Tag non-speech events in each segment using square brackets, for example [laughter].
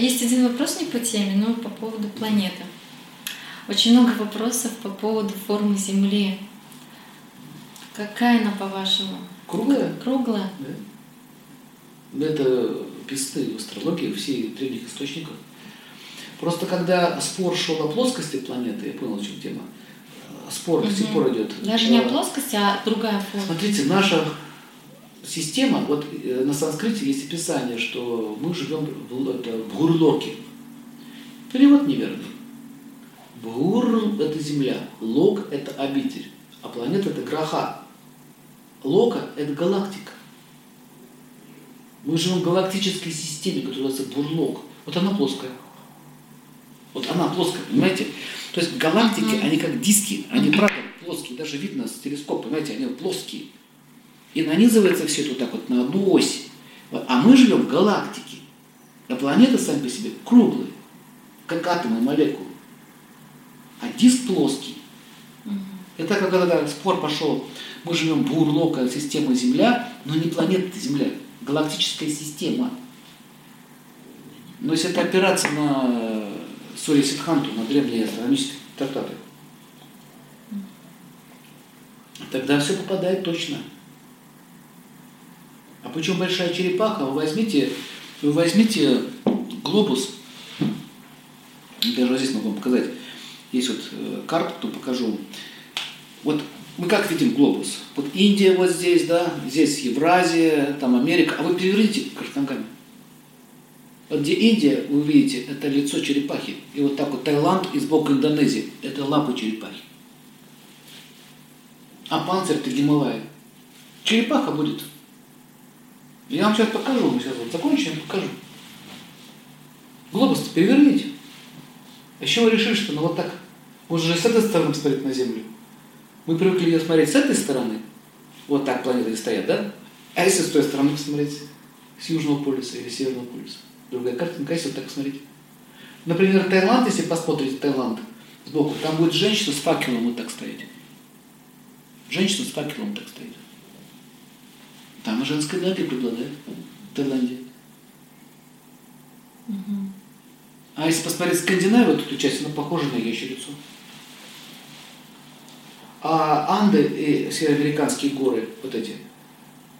есть один вопрос не по теме, но по поводу планеты. Очень много вопросов по поводу формы Земли. Какая она, по-вашему? Круглая? Круглая. Да. Это писты в астрологии, все древних источников. Просто когда спор шел о плоскости планеты, я понял, о чем тема, спор угу. до сих пор идет. Даже не о плоскости, а другая форма. Смотрите, наша система, вот э, на санскрите есть описание, что мы живем в, это, в Гурлоке. Перевод неверный. Бгур – это земля, лок – это обитель, а планета – это граха. Лока – это галактика. Мы живем в галактической системе, которая называется Бурлок. Вот она плоская. Вот она плоская, понимаете? То есть галактики, они как диски, они правда плоские, даже видно с телескопа, понимаете, они плоские. И нанизывается все это вот так вот на одну ось. А мы живем в галактике. А планеты сами по себе круглые, как атомы, молекулы. А диск плоский. Это когда спор пошел, мы живем бурлока система Земля, но не планета Земля, галактическая система. Но если это опираться на Сури Сидханту, на древние астрономические трактаты, тогда все попадает точно. Почему большая черепаха? Вы возьмите, вы возьмите глобус, даже здесь могу вам показать, есть вот э, карту, то покажу. Вот мы как видим глобус? Вот Индия вот здесь, да, здесь Евразия, там Америка, а вы переверните картонками. Вот где Индия, вы видите, это лицо черепахи. И вот так вот Таиланд и сбоку Индонезии, это лапы черепахи. А панцирь это Гималай. Черепаха будет я вам сейчас покажу, мы сейчас вот закончим, покажу. глобус переверните. А еще вы решили, что ну вот так, можно же с этой стороны посмотреть на Землю. Мы привыкли ее смотреть с этой стороны, вот так планеты стоят, да? А если с той стороны посмотреть, с Южного полюса или Северного полюса? Другая картинка, а если вот так посмотреть. Например, Таиланд, если посмотрите Таиланд сбоку, там будет женщина с факелом вот так стоять. Женщина с факелом так стоит. Там женская энергия преобладает в Таиланде. Угу. А если посмотреть Скандинавию, вот эту часть, она похожа на ящерицу. А Анды и североамериканские горы, вот эти,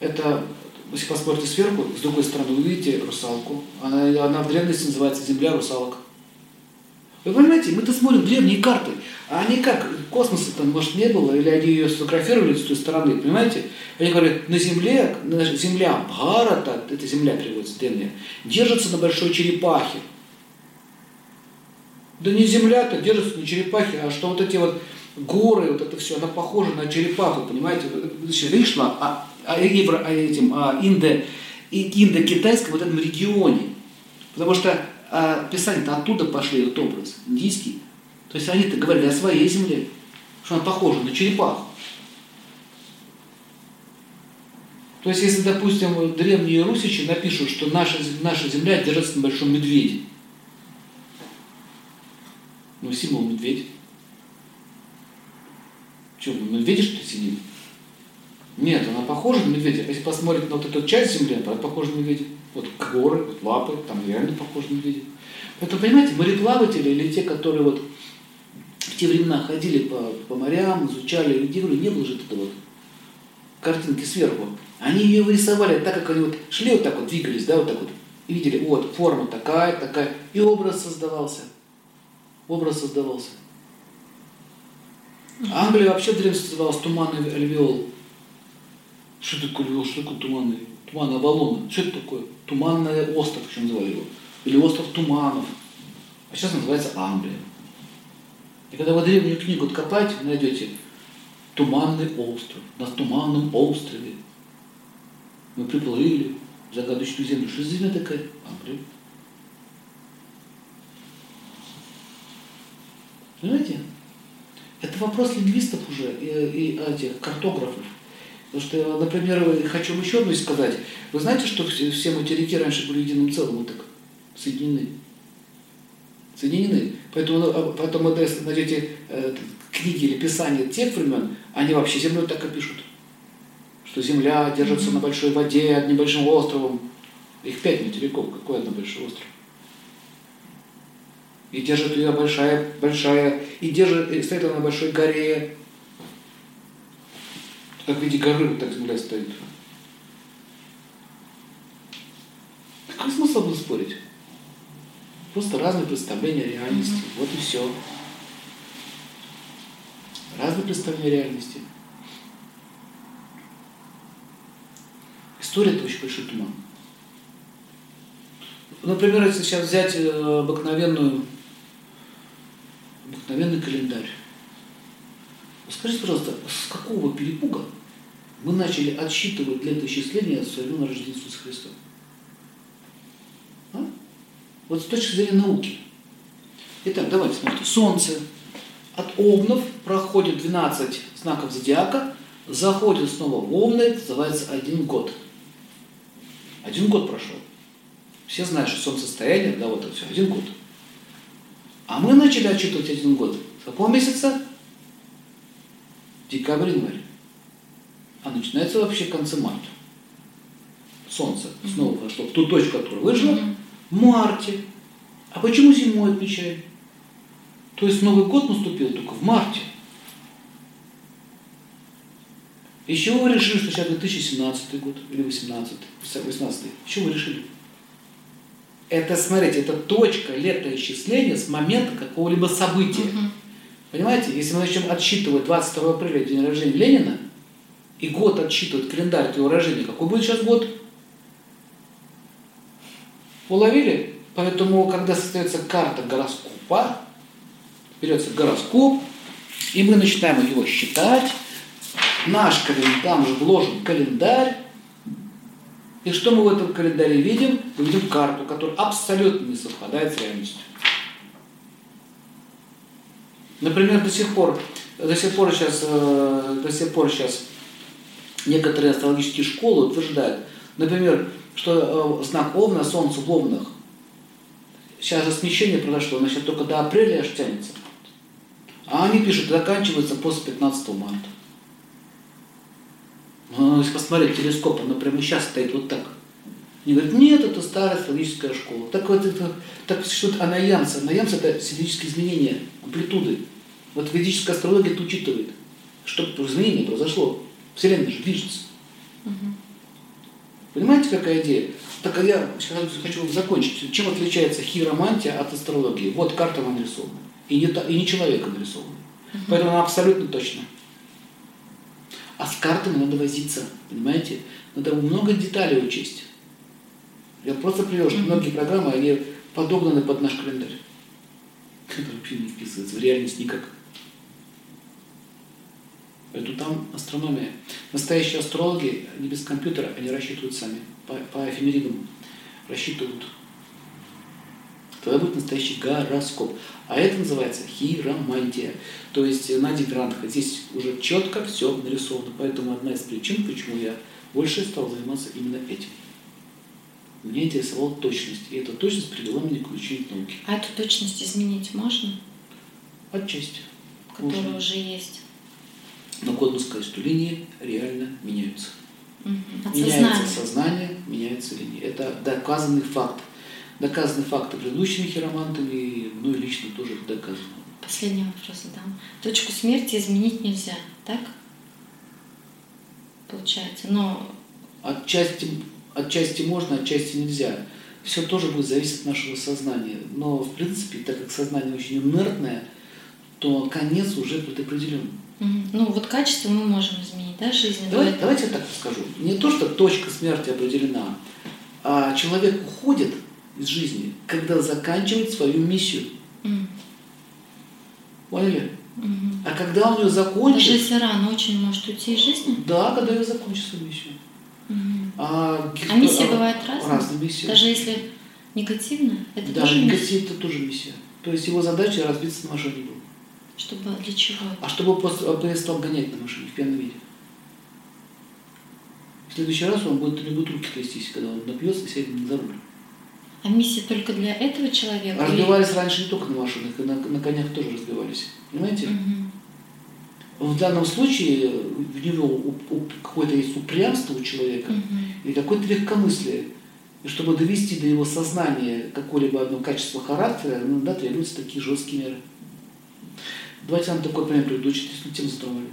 это, если посмотрите сверху, с другой стороны, вы видите русалку. Она, она в древности называется земля русалок. Вы понимаете, мы-то смотрим древние карты, а они как, космоса там, может, не было, или они ее сфотографировали с той стороны, понимаете? Они говорят, на Земле, на Земля Бхарата, это Земля переводится древняя, держится на большой черепахе. Да не Земля-то держится на черепахе, а что вот эти вот горы, вот это все, она похожа на черепаху, понимаете? Вышла а, а, а, этим, а, индо, индо-китайском вот этом регионе. Потому что а писания-то оттуда пошли этот образ, индийский. То есть они-то говорили о своей земле, что она похожа на черепаху. То есть, если, допустим, древние русичи напишут, что наша, наша земля держится на большом медведе, ну, символ медведь. Что, мы медведи что сидим? Нет, она похожа на медведя. Если посмотреть на вот эту часть земли, она похожа на медведя. Вот горы, вот лапы, там реально похожи на медведя. Поэтому, понимаете, мореплаватели или те, которые вот те времена ходили по, по морям, изучали людей, не было же это вот картинки сверху. Они ее вырисовали так, как они вот шли вот так вот, двигались, да, вот так вот, и видели, вот, форма такая, такая, и образ создавался. Образ создавался. Англия вообще в древности называлась туманный альвеол. Что такое альвеол, что такое туманный? Туман Авалона. Что это такое? Туманный остров, еще называли его. Или остров туманов. А сейчас называется Англия. И когда вы древнюю книгу откопаете, вы найдете туманный остров. На туманном острове мы приплыли в загадочную землю. Что за земля такая? Англия. Понимаете? Это вопрос лингвистов уже и, и этих картографов. Потому что, например, хочу еще одну сказать. Вы знаете, что все, материки раньше были единым целым, вот так, соединены. Соединены. Поэтому, ну, поэтому если найдете э, книги или писания тех времен, они вообще землю так и пишут. Что земля держится на большой воде, над небольшим островом. Их пять материков, какой одно большой остров? И держит ее большая, большая, и держит, и стоит она на большой горе. Как в виде горы, так земля стоит. Какой смысл был спорить? Просто разные представления о реальности. Mm-hmm. Вот и все. Разные представления о реальности. История – это очень большой туман. Например, если сейчас взять э, обыкновенную, обыкновенный календарь. Скажите, пожалуйста, с какого перепуга мы начали отсчитывать летоисчисления со времен рождения Иисуса Христа? Вот с точки зрения науки. Итак, давайте смотрите. Солнце от Овнов проходит 12 знаков зодиака, заходит снова в Овны, это называется один год. Один год прошел. Все знают, что солнцестояние, да, вот это все, один год. А мы начали отчитывать один год. С какого месяца? Декабрь, январь. А начинается вообще в конце марта. Солнце снова вошло в ту точку, которая вышла, в марте. А почему зимой отмечаем? То есть Новый год наступил только в марте. Из чего вы решили, что сейчас 2017 год или 18, 18? С чего вы решили? Это, смотрите, это точка летоисчисления с момента какого-либо события. Угу. Понимаете, если мы начнем отсчитывать 22 апреля, день рождения Ленина, и год отсчитывать календарь его рождения, какой будет сейчас год? Уловили? Поэтому, когда создается карта гороскопа, берется гороскоп, и мы начинаем его считать, наш календарь, там же вложен календарь, и что мы в этом календаре видим? Мы видим карту, которая абсолютно не совпадает с реальностью. Например, до сих пор, до сих пор сейчас, э, до сих пор сейчас некоторые астрологические школы утверждают, например, что э, знак Овна, Солнце в Овнах, сейчас же смещение произошло, значит, только до апреля аж тянется. А они пишут, заканчивается после 15 марта. Но если посмотреть телескоп, оно прямо сейчас стоит вот так. Они говорят, нет, это старая астрологическая школа. Так вот это, так существует анаямс. Анаямс – это сидические изменения, амплитуды. Вот ведическая астрология это учитывает, что изменение произошло. Вселенная же движется. Угу. Понимаете, какая идея? Так а я хочу закончить. Чем отличается хиромантия от астрологии? Вот карта вам нарисована. И не, и не человека нарисована. Угу. Поэтому она абсолютно точна. А с картами надо возиться, понимаете? Надо много деталей учесть. Я просто привел, что многие программы, они подогнаны под наш календарь. Это вообще не вписывается в реальность никак. Это там астрономия. Настоящие астрологи, они без компьютера, они рассчитывают сами, по, по эфемеридам рассчитывают. Тогда будет настоящий гороскоп. А это называется хиромантия. То есть на дифферантах здесь уже четко все нарисовано. Поэтому одна из причин, почему я больше стал заниматься именно этим. Меня интересовала точность. И эта точность привела меня к изучению науки. А эту точность изменить можно? Отчасти. Которая можно. уже есть. Но сказать, что линии реально меняются. Угу. меняется сознание, меняется линия. Это доказанный факт. Доказаны факты предыдущими хиромантами, ну и лично тоже доказано. Последний вопрос задам. Точку смерти изменить нельзя, так? Получается, но... Отчасти, отчасти можно, отчасти нельзя. Все тоже будет зависеть от нашего сознания. Но, в принципе, так как сознание очень инертное, то конец уже предопределен. Ну, вот качество мы можем изменить, да, жизнь? Давайте, давайте я так скажу. Не то, что точка смерти определена, а человек уходит из жизни, когда заканчивает свою миссию. Mm. Поняли? Mm-hmm. А когда он ее закончит... Даже если рано очень может уйти из жизни? Да, когда ее закончит свою миссию. Mm-hmm. А, а миссия а, бывает разная? Разные миссии. Даже если негативная? Это да, тоже негатив это тоже миссия. То есть его задача разбиться на машине была. Чтобы для чего? А чтобы он перестал гонять на машине в пьяном виде. В следующий раз он будет, будет руки трястись, когда он напьется и сядет за руль. А миссия только для этого человека? Разбивались или... раньше не только на машинах, и на, на конях тоже разбивались. Понимаете? Угу. В данном случае в него какое-то есть упрямство у человека угу. и какое-то легкомыслие. И чтобы довести до его сознания какое-либо одно качество характера, иногда требуются такие жесткие меры. Давайте вам такой пример приведу, очень тем затронули.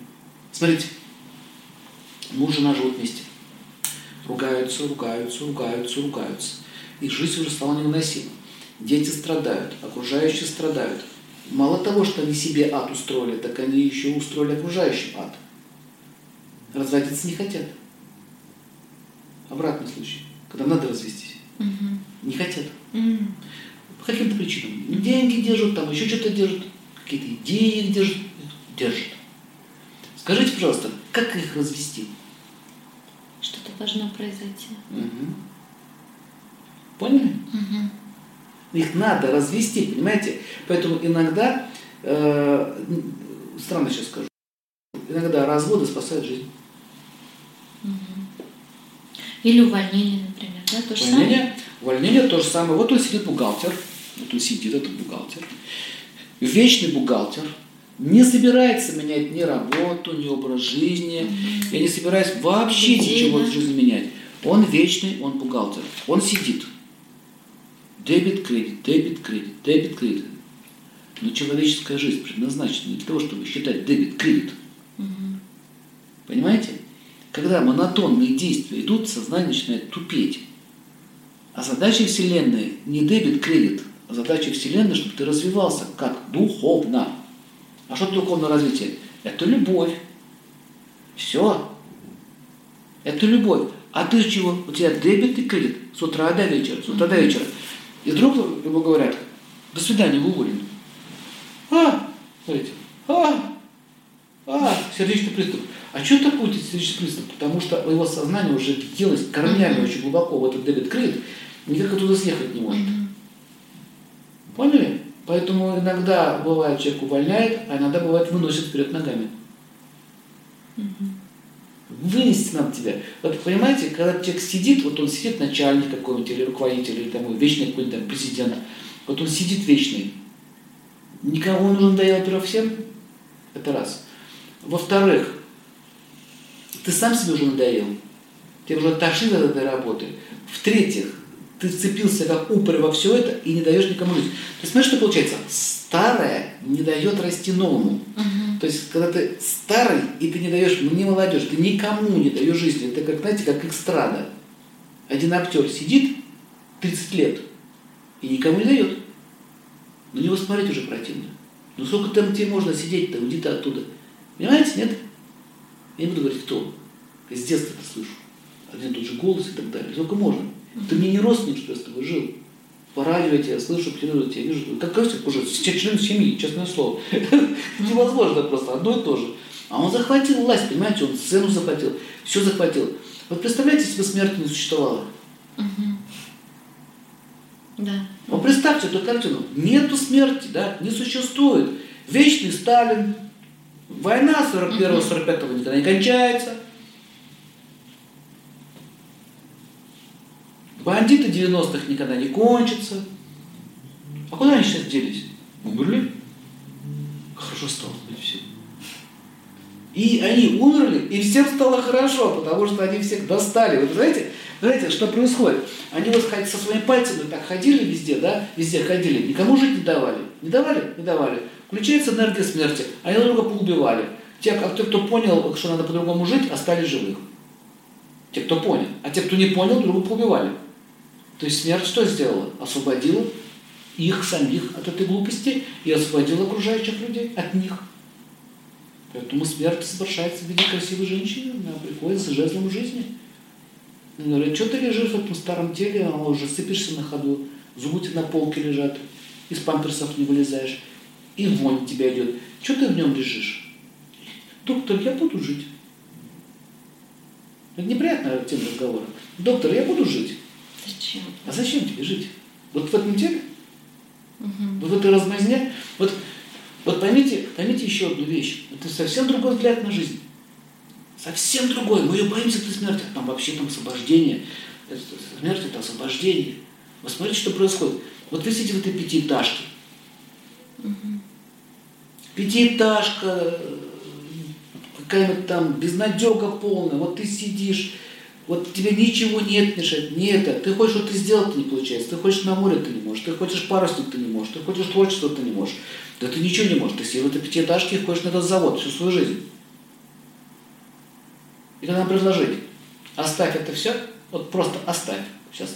Смотрите, муж и жена живут вместе. Ругаются, ругаются, ругаются, ругаются. И жизнь уже стала невыносима. Дети страдают, окружающие страдают. Мало того, что они себе ад устроили, так они еще устроили окружающим ад. Разводиться не хотят. Обратный случай, когда надо развестись. Угу. Не хотят. Угу. По каким-то причинам. Деньги держат, там еще что-то держат, какие-то идеи держат. Держат. Скажите, пожалуйста, как их развести? Что-то должно произойти. Угу. Поняли? Угу. Их надо развести, понимаете? Поэтому иногда, э, странно сейчас скажу, иногда разводы спасают жизнь. Угу. Или увольнение, например, да? То же увольнение, самое? увольнение то же самое. Вот он сидит бухгалтер, вот он сидит, этот бухгалтер, вечный бухгалтер, не собирается менять ни работу, ни образ жизни. Мгм. Я не собираюсь вообще Людей, ничего в жизни менять. Он вечный, он бухгалтер. Он сидит. Дебет, кредит, дебет, кредит, дебет, кредит. Но человеческая жизнь предназначена не для того, чтобы считать дебет, кредит. Мгм. Понимаете? Когда монотонные действия идут, сознание начинает тупеть. А задача Вселенной не дебет, кредит, а задача Вселенной, чтобы ты развивался как духовно. А что духовное развитие? Это любовь. Все. Это любовь. А ты чего? У тебя дебет и кредит с утра до вечера, с утра до вечера. И вдруг ему говорят, до свидания, вы уволены. А, смотрите, а, а, сердечный приступ. А что такое сердечный приступ? Потому что его сознание уже въелось корнями очень глубоко в этот дебет кредит, никак оттуда съехать не может. Поняли? Поэтому иногда бывает человек увольняет, а иногда бывает выносит вперед ногами. Мгм. Вынести надо тебя. Вот понимаете, когда человек сидит, вот он сидит начальник какой-нибудь или руководитель, или там вечный какой-нибудь там президент, вот он сидит вечный. Никому не надоело, во-первых, всем. Это раз. Во-вторых, ты сам себе уже надоел. Тебе уже тошнит от этой работы. В-третьих, ты вцепился как упырь во все это и не даешь никому жить. То есть, смотри, что получается? Старое не дает расти новому. Мгм. То есть, когда ты старый, и ты не даешь мне молодежь, ты никому не даешь жизни. Это как, знаете, как экстрада. Один актер сидит 30 лет и никому не дает. На него смотреть уже противно. Ну сколько там тебе можно сидеть-то, уйди ты оттуда. Понимаете, нет? Я не буду говорить, кто. Я с детства это слышу. Один и тот же голос и так далее. Сколько можно? Ты мне не родственник, что я с тобой жил. По радио я тебя слышу, по телевизору тебя вижу. Как кажется, уже член семьи, честное слово. [laughs] Невозможно просто, одно и то же. А он захватил власть, понимаете, он сцену захватил, все захватил. Вот представляете, если бы смерти не существовало. Мгм. Да. Вот представьте эту картину. Нету смерти, да, не существует. Вечный Сталин. Война 41-45 никогда не кончается. Бандиты 90-х никогда не кончатся. А куда они сейчас делись? Умерли? Хорошо стало, и все. И они умерли, и всем стало хорошо, потому что они всех достали. Вы знаете, знаете, что происходит? Они вот со своими пальцами так ходили везде, да, везде ходили, никому жить не давали. Не давали? Не давали. Включается энергия смерти, они друг друга поубивали. Те, а те, кто понял, что надо по-другому жить, остались живых. Те, кто понял. А те, кто не понял, друг друга поубивали. То есть смерть что сделала? Освободила их самих от этой глупости и освободила окружающих людей от них. Поэтому смерть совершается в виде красивой женщины, она приходит с жезлом жизни. Она говорит, что ты лежишь в этом старом теле, а уже сыпешься на ходу, зубы у тебя на полке лежат, из памперсов не вылезаешь, и вонь тебя идет. Что ты в нем лежишь? Доктор, я буду жить. Это неприятная тема разговора. Доктор, я буду жить. Зачем? А зачем тебе жить? Вот в этом теле? Мгм. Вот в этой размазне? Вот, вот поймите, поймите еще одну вещь. Это совсем другой взгляд на жизнь. Совсем другой. Мы ее боимся до смерти. Там вообще там освобождение. Это- Смерть это освобождение. Вот смотрите, что происходит. Вот вы сидите в этой пятиэтажке. Мгм. Пятиэтажка, какая-нибудь там безнадега полная. Вот ты сидишь, Вот тебе ничего нет мешать, не это. Ты хочешь что-то сделать, ты не получается. Ты хочешь на море, ты не можешь. Ты хочешь парусник, ты не можешь. Ты хочешь творчество, ты не можешь. Да ты ничего не можешь. Ты сидишь в этой пятиэтажке и хочешь на этот завод всю свою жизнь. И когда нам предложить, оставь это все, вот просто оставь, сейчас,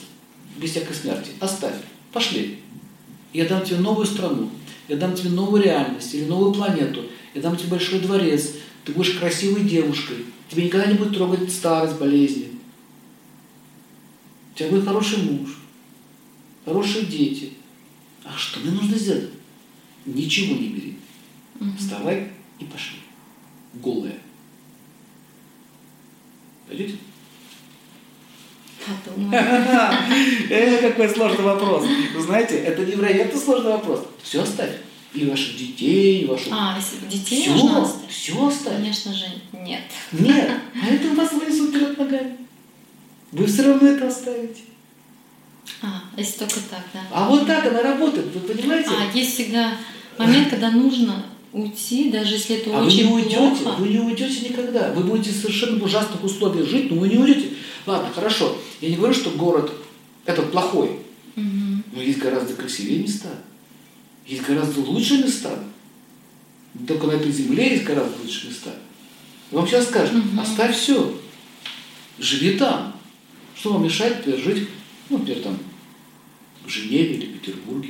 без всякой смерти, оставь, пошли. Я дам тебе новую страну, я дам тебе новую реальность или новую планету, я дам тебе большой дворец, ты будешь красивой девушкой, тебе никогда не будет трогать старость, болезни. Тебя будет хороший муж, хорошие дети. А что мне нужно сделать? Ничего не бери. Вставай и пошли. Голая. Пойдете? [laughs] Это какой сложный вопрос. Знаете, это невероятно сложный вопрос. Все оставь. И ваших детей, и вашу... А, если детей все, можно оставить? все оставь. Конечно же, нет. Нет, а это у вас вынесут вперед ногами. Вы все равно это оставите. А, если только так, да. А вот так она работает, вы понимаете? А, есть всегда момент, когда нужно уйти, даже если это А вы очень не уйдете, плохо. вы не уйдете никогда. Вы будете в совершенно ужасных условиях жить, но вы не уйдете. Ладно, хорошо. Я не говорю, что город этот плохой, Мгм. но есть гораздо красивее места. Есть гораздо лучшие места. Только на этой земле есть гораздо лучшие места. Вам сейчас скажут, Мгм. оставь все, живи там. Что вам мешает например, жить, ну, например, там, в Женеве или Петербурге?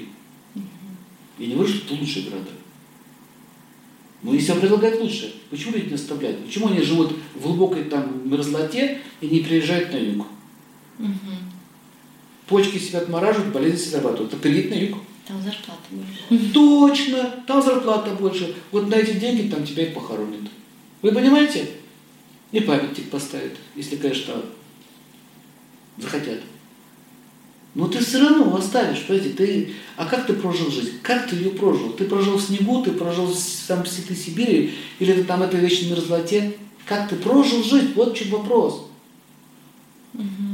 Я не говорю, что это лучшие города. Но если вам предлагают лучше, почему люди не оставляют? Почему они живут в глубокой там мерзлоте и не приезжают на юг? Мгм. Почки себя отмораживают, болезни себя зарабатывают. Так приедет на юг. Там зарплата больше. Точно, там зарплата больше. Вот на эти деньги там тебя и похоронят. Вы понимаете? И памятник поставят, если, конечно, захотят. Но ты все равно оставишь, понимаете, ты, а как ты прожил жизнь? Как ты ее прожил? Ты прожил в снегу, ты прожил там в сытой Сибири, или ты там в этой вечной мерзлоте? Как ты прожил жизнь? Вот чем вопрос.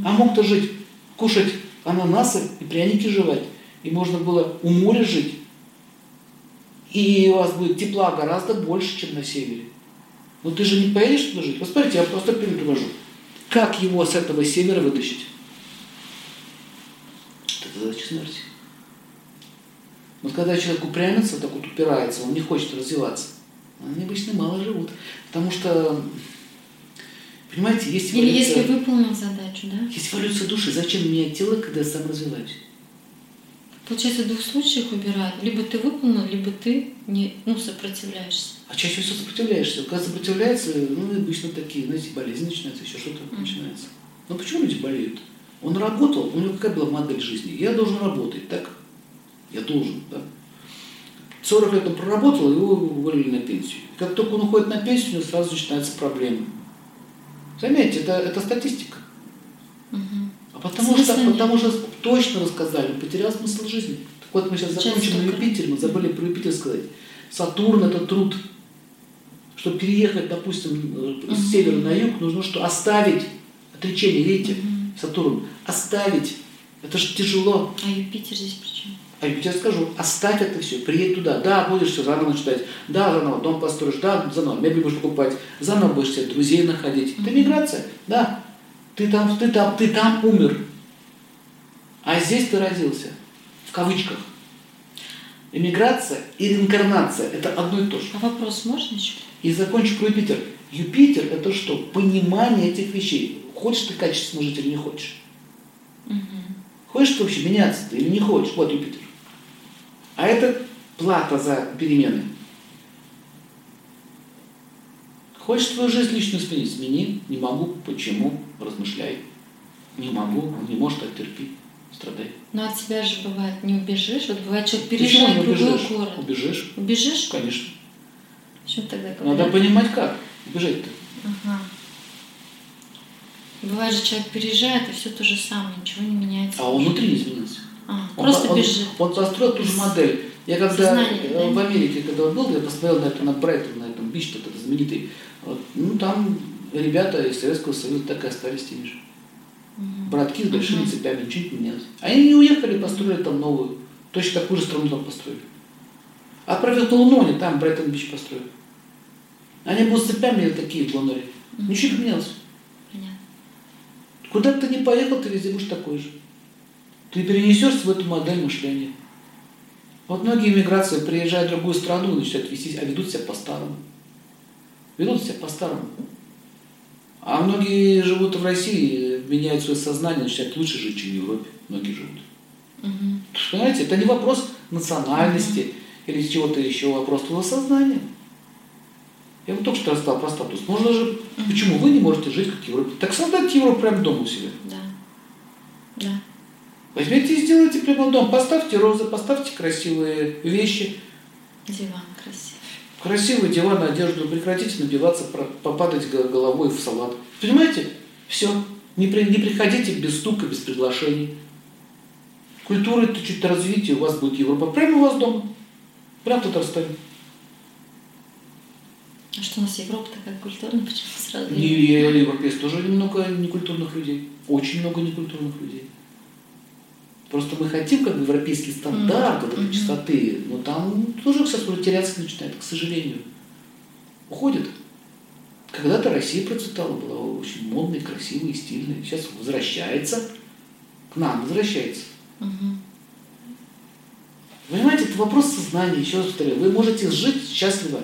А мог ты жить, кушать ананасы и пряники жевать, и можно было у моря жить, и у вас будет тепла гораздо больше, чем на севере. Но ты же не поедешь туда жить. Вот смотрите, я просто привожу. Как его с этого севера вытащить? Это задача смерти. Вот когда человек упрямится, так вот упирается, он не хочет развиваться, они обычно мало живут. Потому что, понимаете, есть Или эволюция- если выполнил задачу, да? есть эволюция души. Зачем менять тело, когда я сам развиваюсь? Получается, в двух случаях убирают. Либо ты выполнил, либо ты не, ну, сопротивляешься. А чаще всего сопротивляешься. Когда сопротивляется, ну, обычно такие, знаете, болезни начинаются, еще что-то Мгм. начинается. Но почему люди болеют? Он работал, у него какая была модель жизни? Я должен работать, так? Я должен, да? 40 лет он проработал, его уволили на пенсию. Как только он уходит на пенсию, у него сразу начинаются проблемы. Заметьте, это, это статистика. А потому что, точно рассказали, потерял смысл жизни. Так вот, мы сейчас Сейчас закончим на Юпитер, мы забыли про Юпитер сказать. Сатурн – это труд. Чтобы переехать, допустим, э, с севера на юг, нужно что? Оставить отречение, видите. Сатурн. Оставить. Это же тяжело. А Юпитер здесь при чем? А я тебе скажу, оставь это все, приедь туда. Да, будешь все заново начинать. Да, заново дом построишь. Да, заново мебель будешь покупать. Заново будешь себе друзей находить. Это миграция. Да. Ты там, ты там, ты там умер. А здесь ты родился. В кавычках. Иммиграция и реинкарнация – это одно и то же. А вопрос можно еще? И закончу про Юпитер. Юпитер – это что? Понимание этих вещей. Хочешь ты качественно жить или не хочешь? Мгм. Хочешь ты вообще меняться ты или не хочешь? Вот Юпитер. А это плата за перемены. Хочешь твою жизнь личную сменить? Смени. Не могу. Почему? Размышляй. Не могу. Не можешь, так терпи. Страдай. Но от себя же бывает не убежишь. Вот бывает, человек Почему переезжает не в другой убежишь? город. Убежишь? Убежишь? Конечно. Что тогда Надо говорят? понимать, как. Убежать-то. Ага. Бывает же человек переезжает, и все то же самое, ничего не меняется. А он внутри не изменился. А, Он, просто он- бежит. Он, построил ту же модель. Я когда Сознание, э, да? в Америке, когда был, я посмотрел на это, на Брайтон, на этом бич, тот этот знаменитый. Вот, ну, там ребята из Советского Союза так и остались теми же. Мгм. Братки с большими Мгм. цепями, ничего не менялось. Они не уехали, построили там новую. Точно такую же страну там построили. Отправил на Луну, они там Брайтон Бич построили. Они будут с цепями такие в Лондоне. Мгм. Ничего не менялось. Понятно. Куда бы ты ни поехал, ты везде будешь такой же. Ты перенесешь в эту модель мышления. Вот многие иммиграции приезжают в другую страну и начинают вести, а ведут себя по-старому. Ведут себя по-старому. А многие живут в России, меняют свое сознание, начинают лучше жить, чем в Европе. Многие живут. Угу. Понимаете, это не вопрос национальности угу. или чего-то еще, вопрос твоего сознания. Я вам только что рассказал про статус. Можно же, угу. почему вы не можете жить как в Европе? Так создайте Европу прямо дома у себя. Да. Да. Возьмите и сделайте прямо дом. Поставьте розы, поставьте красивые вещи. Диван красивый. Красивый диван, одежду. Прекратите набиваться, попадать головой в салат. Понимаете? Все. Не, при, не приходите без стука, без приглашений. Культура это чуть развитие, у вас будет Европа. Прямо у вас дома. Прямо в Татарстане. А что у нас Европа такая культурная? Почему сразу? Не, европейцы тоже немного некультурных людей. Очень много некультурных людей. Просто мы хотим как бы европейский стандарт mm-hmm. этой чистоты, но там тоже, кстати, теряться начинает, к сожалению. Уходит. Когда-то Россия процветала, была очень модной, красивой, стильной. Сейчас возвращается, к нам возвращается. Угу. Понимаете, это вопрос сознания, еще раз повторяю. Вы можете жить счастливо